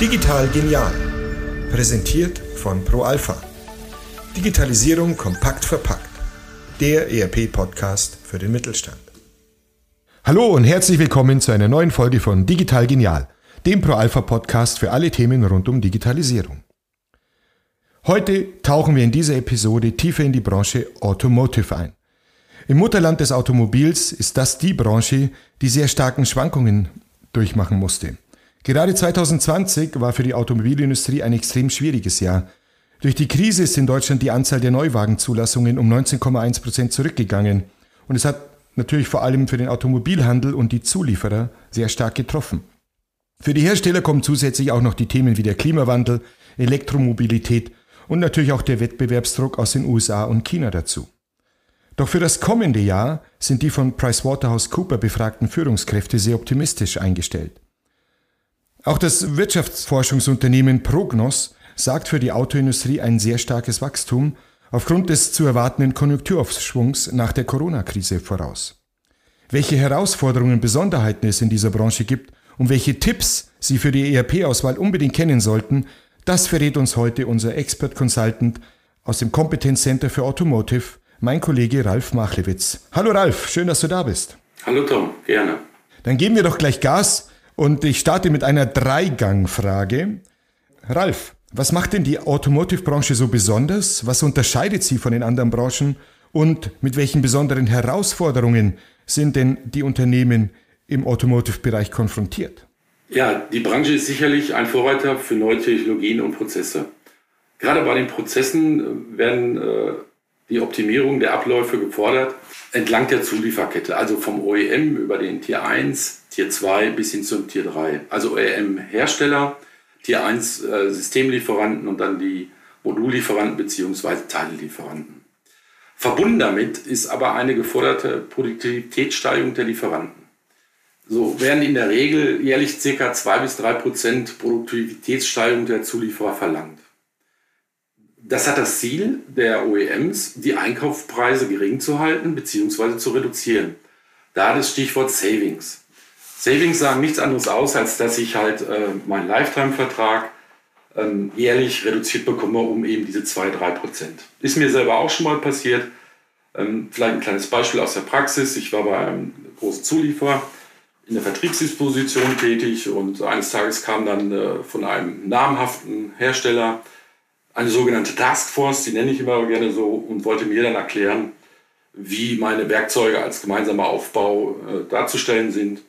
Digital genial. Präsentiert von ProAlpha. Digitalisierung kompakt verpackt. Der ERP-Podcast für den Mittelstand. Hallo und herzlich willkommen zu einer neuen Folge von Digital Genial, dem ProAlpha-Podcast für alle Themen rund um Digitalisierung. Heute tauchen wir in dieser Episode tiefer in die Branche Automotive ein. Im Mutterland des Automobils ist das die Branche, die sehr starken Schwankungen durchmachen musste. Gerade 2020 war für die Automobilindustrie ein extrem schwieriges Jahr. Durch die Krise ist in Deutschland die Anzahl der Neuwagenzulassungen um 19,1 Prozent zurückgegangen. Und es hat natürlich vor allem für den Automobilhandel und die Zulieferer sehr stark getroffen. Für die Hersteller kommen zusätzlich auch noch die Themen wie der Klimawandel, Elektromobilität und natürlich auch der Wettbewerbsdruck aus den USA und China dazu. Doch für das kommende Jahr sind die von PricewaterhouseCooper befragten Führungskräfte sehr optimistisch eingestellt. Auch das Wirtschaftsforschungsunternehmen Prognos sagt für die Autoindustrie ein sehr starkes Wachstum aufgrund des zu erwartenden Konjunkturaufschwungs nach der Corona-Krise voraus. Welche Herausforderungen und Besonderheiten es in dieser Branche gibt und welche Tipps Sie für die ERP-Auswahl unbedingt kennen sollten, das verrät uns heute unser Expert Consultant aus dem Competence Center für Automotive, mein Kollege Ralf Machlewitz. Hallo Ralf, schön, dass du da bist. Hallo Tom, gerne. Dann geben wir doch gleich Gas und ich starte mit einer Dreigangfrage. Ralf, was macht denn die Automotive-Branche so besonders? Was unterscheidet sie von den anderen Branchen? Und mit welchen besonderen Herausforderungen sind denn die Unternehmen im Automotive-Bereich konfrontiert? Ja, die Branche ist sicherlich ein Vorreiter für neue Technologien und Prozesse. Gerade bei den Prozessen äh, werden äh, die Optimierung der Abläufe gefordert entlang der Zulieferkette, also vom OEM über den Tier 1, Tier 2 bis hin zum Tier 3. Also OEM-Hersteller, Tier 1 äh, Systemlieferanten und dann die Modullieferanten bzw. Teillieferanten. Verbunden damit ist aber eine geforderte Produktivitätssteigerung der Lieferanten. So werden in der Regel jährlich ca. 2 bis 3 Prozent Produktivitätssteigerung der Zulieferer verlangt. Das hat das Ziel der OEMs, die Einkaufspreise gering zu halten bzw. zu reduzieren. Da das Stichwort Savings. Savings sagen nichts anderes aus, als dass ich halt äh, meinen Lifetime-Vertrag ähm, jährlich reduziert bekomme um eben diese 2-3 Prozent. Ist mir selber auch schon mal passiert. Ähm, vielleicht ein kleines Beispiel aus der Praxis. Ich war bei einem großen Zulieferer in der Vertriebsdisposition tätig und eines Tages kam dann äh, von einem namhaften Hersteller eine sogenannte Taskforce, die nenne ich immer gerne so, und wollte mir dann erklären, wie meine Werkzeuge als gemeinsamer Aufbau äh, darzustellen sind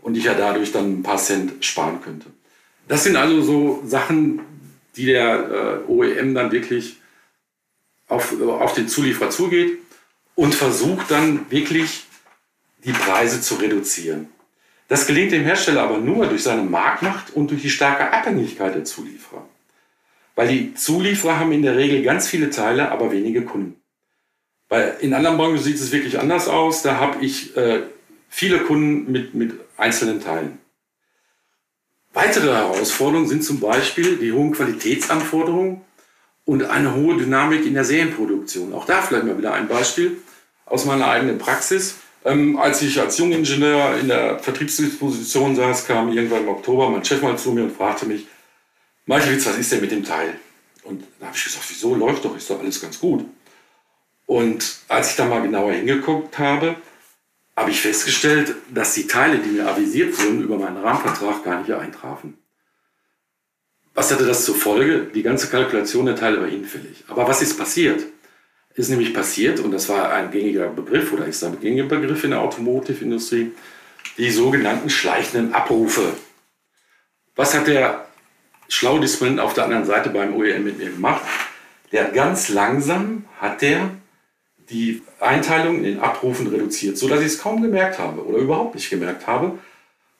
und ich ja dadurch dann ein paar Cent sparen könnte. Das sind also so Sachen, die der äh, OEM dann wirklich auf, auf den Zulieferer zugeht und versucht dann wirklich die Preise zu reduzieren. Das gelingt dem Hersteller aber nur durch seine Marktmacht und durch die starke Abhängigkeit der Zulieferer. Weil die Zulieferer haben in der Regel ganz viele Teile, aber wenige Kunden. Weil in anderen Branchen sieht es wirklich anders aus. Da habe ich äh, viele Kunden mit, mit einzelnen Teilen. Weitere Herausforderungen sind zum Beispiel die hohen Qualitätsanforderungen und eine hohe Dynamik in der Serienproduktion. Auch da vielleicht mal wieder ein Beispiel aus meiner eigenen Praxis. Ähm, als ich als Jungingenieur in der Vertriebsdisposition saß, kam irgendwann im Oktober mein Chef mal zu mir und fragte mich, Meichewitz, was ist denn mit dem Teil? Und da habe ich gesagt, wieso läuft doch, ist doch alles ganz gut. Und als ich da mal genauer hingeguckt habe, habe ich festgestellt, dass die Teile, die mir avisiert wurden, über meinen Rahmenvertrag gar nicht eintrafen. Was hatte das zur Folge? Die ganze Kalkulation der Teile war hinfällig. Aber was ist passiert? Ist nämlich passiert, und das war ein gängiger Begriff oder ist ein gängiger Begriff in der Automotive-Industrie, die sogenannten schleichenden Abrufe. Was hat der schlau Disponent auf der anderen Seite beim OEM mit mir gemacht. Der hat ganz langsam hat der die Einteilung in den Abrufen reduziert, so dass ich es kaum gemerkt habe oder überhaupt nicht gemerkt habe.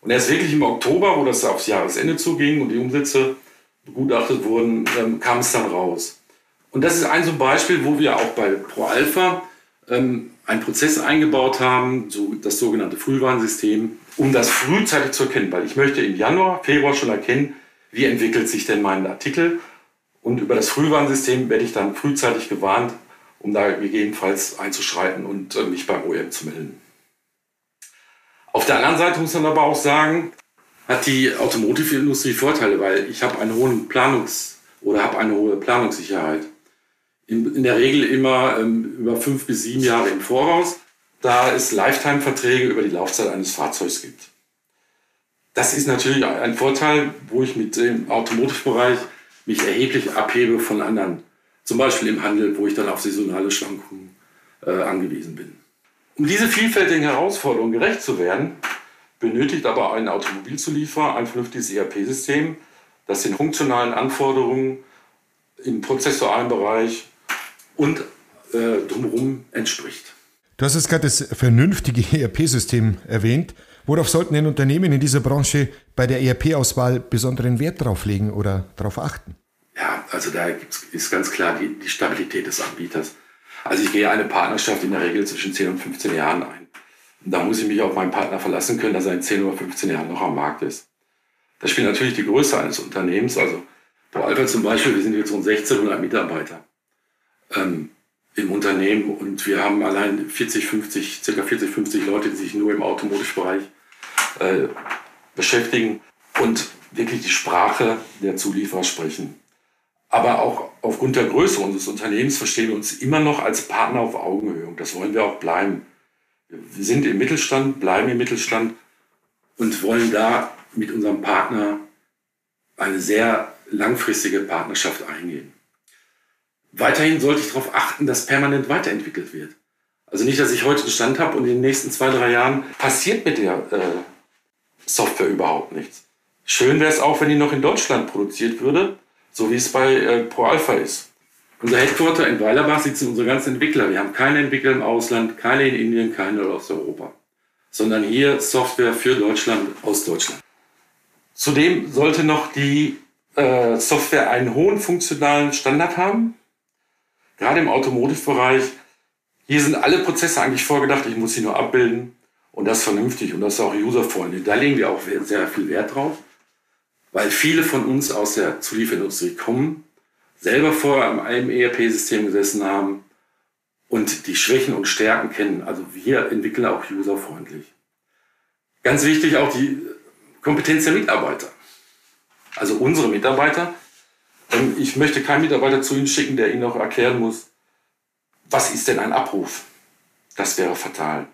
Und erst wirklich im Oktober, wo das aufs Jahresende zuging und die Umsätze begutachtet wurden, ähm, kam es dann raus. Und das ist ein so Beispiel, wo wir auch bei ProAlpha ähm, einen Prozess eingebaut haben, so das sogenannte Frühwarnsystem, um das frühzeitig zu erkennen. Weil ich möchte im Januar, Februar schon erkennen, wie entwickelt sich denn mein Artikel. Und über das Frühwarnsystem werde ich dann frühzeitig gewarnt, um da gegebenenfalls einzuschreiten und äh, mich beim OEM zu melden. Auf der anderen Seite muss man aber auch sagen, hat die Automotive-Industrie Vorteile, weil ich habe einen hohen Planungs- oder habe eine hohe Planungssicherheit. In, in der Regel immer ähm, über fünf bis sieben Jahre im Voraus, da es Lifetime-Verträge über die Laufzeit eines Fahrzeugs gibt. Das ist natürlich ein Vorteil, wo ich mit dem Automotive-Bereich mich erheblich abhebe von anderen. Zum Beispiel im Handel, wo ich dann auf saisonale Schwankungen äh, angewiesen bin. Um diese vielfältigen Herausforderungen gerecht zu werden, benötigt aber ein Automobilzulieferer ein vernünftiges ERP-System, das den funktionalen Anforderungen im prozessualen Bereich und äh, drumherum entspricht. Du hast jetzt gerade das vernünftige ERP-System erwähnt. Worauf sollten denn Unternehmen in dieser Branche bei der ERP-Auswahl besonderen Wert drauf legen oder darauf achten? Ja, also da ist ganz klar die, die Stabilität des Anbieters. Also ich gehe eine Partnerschaft in der Regel zwischen 10 und 15 Jahren ein. Und da muss ich mich auf meinen Partner verlassen können, dass er in 10 oder 15 Jahren noch am Markt ist. Das spielt natürlich die Größe eines Unternehmens. Also bei Alpha zum Beispiel, wir sind jetzt rund 1600 Mitarbeiter ähm, im Unternehmen und wir haben allein 40, 50, circa 40, 50 Leute, die sich nur im Automotive-Bereich äh, beschäftigen und wirklich die Sprache der Zulieferer sprechen. Aber auch aufgrund der Größe unseres Unternehmens verstehen wir uns immer noch als Partner auf Augenhöhe. Und das wollen wir auch bleiben. Wir sind im Mittelstand, bleiben im Mittelstand und wollen da mit unserem Partner eine sehr langfristige Partnerschaft eingehen. Weiterhin sollte ich darauf achten, dass permanent weiterentwickelt wird. Also nicht, dass ich heute einen Stand habe und in den nächsten zwei, drei Jahren passiert mit der äh, Software überhaupt nichts. Schön wäre es auch, wenn die noch in Deutschland produziert würde so wie es bei äh, ProAlpha ist. Unser Headquarter in Weilerbach sitzen unsere ganzen Entwickler. Wir haben keine Entwickler im Ausland, keine in Indien, keine aus Europa, sondern hier Software für Deutschland aus Deutschland. Zudem sollte noch die äh, Software einen hohen funktionalen Standard haben. Gerade im Automotive-Bereich. Hier sind alle Prozesse eigentlich vorgedacht. Ich muss sie nur abbilden und das vernünftig und das auch userfreundlich. Da legen wir auch sehr viel Wert drauf weil viele von uns aus der Zulieferindustrie kommen, selber vorher an einem ERP-System gesessen haben und die Schwächen und Stärken kennen. Also wir entwickeln auch userfreundlich. Ganz wichtig auch die Kompetenz der Mitarbeiter. Also unsere Mitarbeiter. Ähm, ich möchte keinen Mitarbeiter zu Ihnen schicken, der Ihnen auch erklären muss, was ist denn ein Abruf? Das wäre fatal.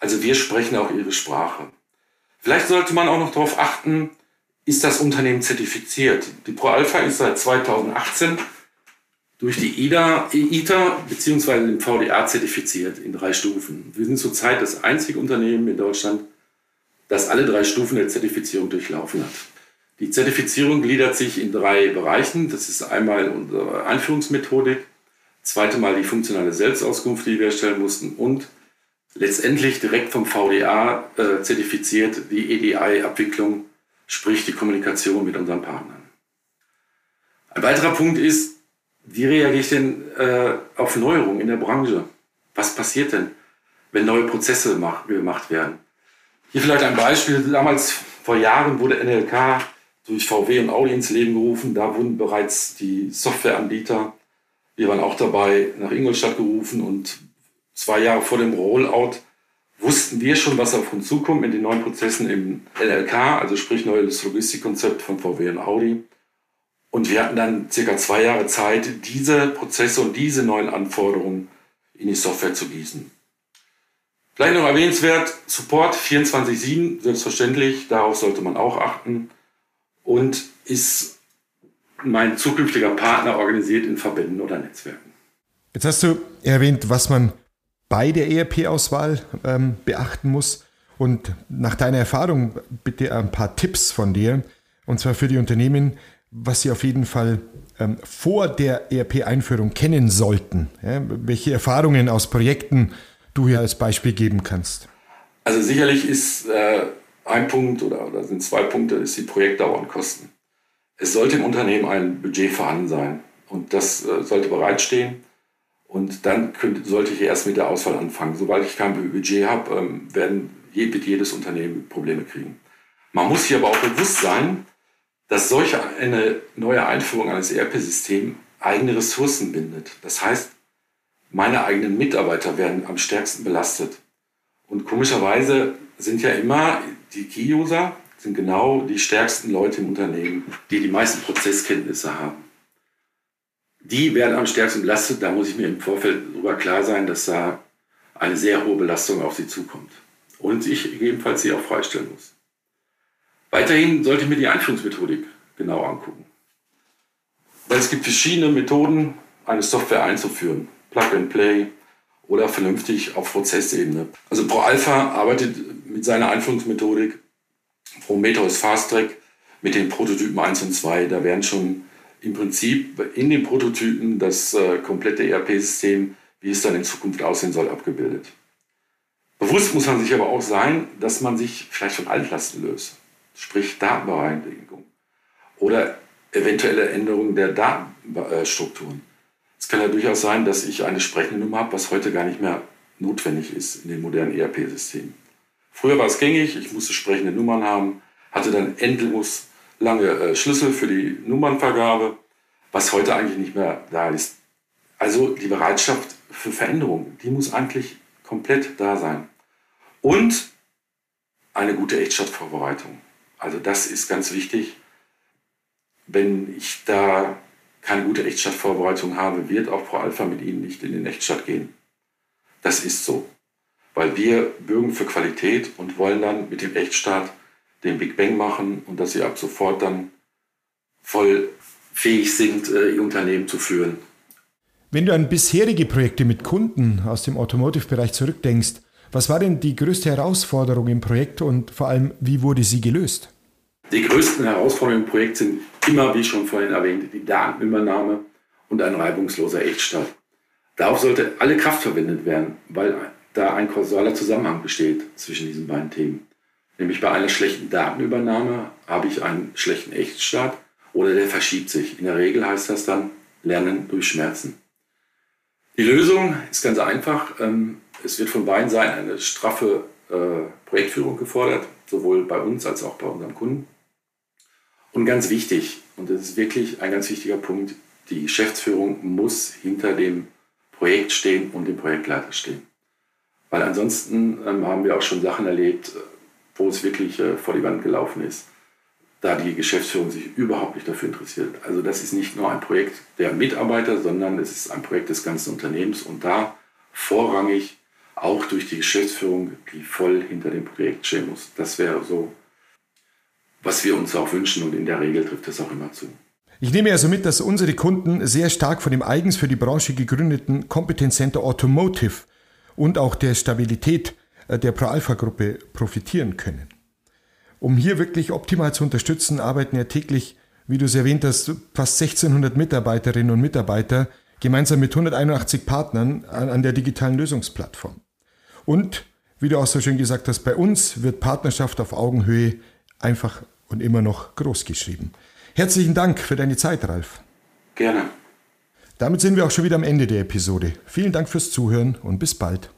Also wir sprechen auch Ihre Sprache. Vielleicht sollte man auch noch darauf achten, ist das Unternehmen zertifiziert. Die ProAlpha ist seit 2018 durch die IDA, ITA bzw. den VDA zertifiziert in drei Stufen. Wir sind zurzeit das einzige Unternehmen in Deutschland, das alle drei Stufen der Zertifizierung durchlaufen hat. Die Zertifizierung gliedert sich in drei Bereichen. Das ist einmal unsere Einführungsmethodik, zweite Mal die funktionale Selbstauskunft, die wir erstellen mussten und letztendlich direkt vom VDA äh, zertifiziert die EDI-Abwicklung sprich die Kommunikation mit unseren Partnern. Ein weiterer Punkt ist, wie reagiere ich denn äh, auf Neuerungen in der Branche? Was passiert denn, wenn neue Prozesse mach, gemacht werden? Hier vielleicht ein Beispiel. Damals vor Jahren wurde NLK durch VW und Audi ins Leben gerufen. Da wurden bereits die Softwareanbieter, wir waren auch dabei, nach Ingolstadt gerufen und zwei Jahre vor dem Rollout wussten wir schon, was auf uns zukommt mit den neuen Prozessen im LLK, also sprich neues Logistikkonzept von VW und Audi. Und wir hatten dann circa zwei Jahre Zeit, diese Prozesse und diese neuen Anforderungen in die Software zu gießen. Vielleicht noch erwähnenswert, Support 24-7, selbstverständlich, darauf sollte man auch achten. Und ist mein zukünftiger Partner organisiert in Verbänden oder Netzwerken. Jetzt hast du erwähnt, was man bei der ERP-Auswahl ähm, beachten muss. Und nach deiner Erfahrung bitte ein paar Tipps von dir, und zwar für die Unternehmen, was sie auf jeden Fall ähm, vor der ERP-Einführung kennen sollten. Ja, welche Erfahrungen aus Projekten du hier als Beispiel geben kannst. Also sicherlich ist äh, ein Punkt oder, oder sind zwei Punkte, ist die Projektdauer und Kosten. Es sollte im Unternehmen ein Budget vorhanden sein und das äh, sollte bereitstehen. Und dann könnte, sollte ich erst mit der Auswahl anfangen. Sobald ich kein Budget habe, ähm, werden, wird jedes Unternehmen Probleme kriegen. Man muss hier aber auch bewusst sein, dass solche eine neue Einführung eines ERP-Systems eigene Ressourcen bindet. Das heißt, meine eigenen Mitarbeiter werden am stärksten belastet. Und komischerweise sind ja immer die Key-User, sind genau die stärksten Leute im Unternehmen, die die meisten Prozesskenntnisse haben. Die werden am stärksten belastet. Da muss ich mir im Vorfeld darüber klar sein, dass da eine sehr hohe Belastung auf sie zukommt. Und ich gegebenenfalls sie auch freistellen muss. Weiterhin sollte ich mir die Einführungsmethodik genau angucken. Weil es gibt verschiedene Methoden, eine Software einzuführen. Plug and Play oder vernünftig auf Prozessebene. Also ProAlpha arbeitet mit seiner Einführungsmethodik Prometheus Fast Track mit den Prototypen 1 und 2. Da werden schon im Prinzip in den Prototypen das äh, komplette ERP-System, wie es dann in Zukunft aussehen soll, abgebildet. Bewusst muss man sich aber auch sein, dass man sich vielleicht von Altlasten löst, sprich Datenbereinigung oder eventuelle Änderungen der Datenstrukturen. Es kann ja durchaus sein, dass ich eine sprechende Nummer habe, was heute gar nicht mehr notwendig ist in den modernen ERP-Systemen. Früher war es gängig, ich musste sprechende Nummern haben, hatte dann endlos lange äh, Schlüssel für die Nummernvergabe, was heute eigentlich nicht mehr da ist. Also die Bereitschaft für Veränderung, die muss eigentlich komplett da sein. Und eine gute Echtstadtvorbereitung. Also das ist ganz wichtig. Wenn ich da keine gute Echtstadtvorbereitung habe, wird auch Frau Alpha mit Ihnen nicht in den Echtstadt gehen. Das ist so. Weil wir bürgen für Qualität und wollen dann mit dem Echtstaat den Big Bang machen und dass sie ab sofort dann voll fähig sind, äh, ihr Unternehmen zu führen. Wenn du an bisherige Projekte mit Kunden aus dem Automotive-Bereich zurückdenkst, was war denn die größte Herausforderung im Projekt und vor allem, wie wurde sie gelöst? Die größten Herausforderungen im Projekt sind immer, wie schon vorhin erwähnt, die Datenübernahme und ein reibungsloser Echtstart. Darauf sollte alle Kraft verwendet werden, weil da ein kausaler Zusammenhang besteht zwischen diesen beiden Themen. Nämlich bei einer schlechten Datenübernahme habe ich einen schlechten Echtstart oder der verschiebt sich. In der Regel heißt das dann Lernen durch Schmerzen. Die Lösung ist ganz einfach. Ähm, es wird von beiden Seiten eine straffe äh, Projektführung gefordert, sowohl bei uns als auch bei unserem Kunden. Und ganz wichtig, und das ist wirklich ein ganz wichtiger Punkt, die Geschäftsführung muss hinter dem Projekt stehen und dem Projektleiter stehen. Weil ansonsten ähm, haben wir auch schon Sachen erlebt, wo es wirklich äh, vor die Wand gelaufen ist, da die Geschäftsführung sich überhaupt nicht dafür interessiert. Also das ist nicht nur ein Projekt der Mitarbeiter, sondern es ist ein Projekt des ganzen Unternehmens und da vorrangig auch durch die Geschäftsführung, die voll hinter dem Projekt stehen muss. Das wäre so, was wir uns auch wünschen und in der Regel trifft das auch immer zu. Ich nehme also mit, dass unsere Kunden sehr stark von dem eigens für die Branche gegründeten Competence Center Automotive und auch der Stabilität der Pro-Alpha-Gruppe profitieren können. Um hier wirklich optimal zu unterstützen, arbeiten ja täglich, wie du es erwähnt hast, fast 1600 Mitarbeiterinnen und Mitarbeiter gemeinsam mit 181 Partnern an der digitalen Lösungsplattform. Und, wie du auch so schön gesagt hast, bei uns wird Partnerschaft auf Augenhöhe einfach und immer noch groß geschrieben. Herzlichen Dank für deine Zeit, Ralf. Gerne. Damit sind wir auch schon wieder am Ende der Episode. Vielen Dank fürs Zuhören und bis bald.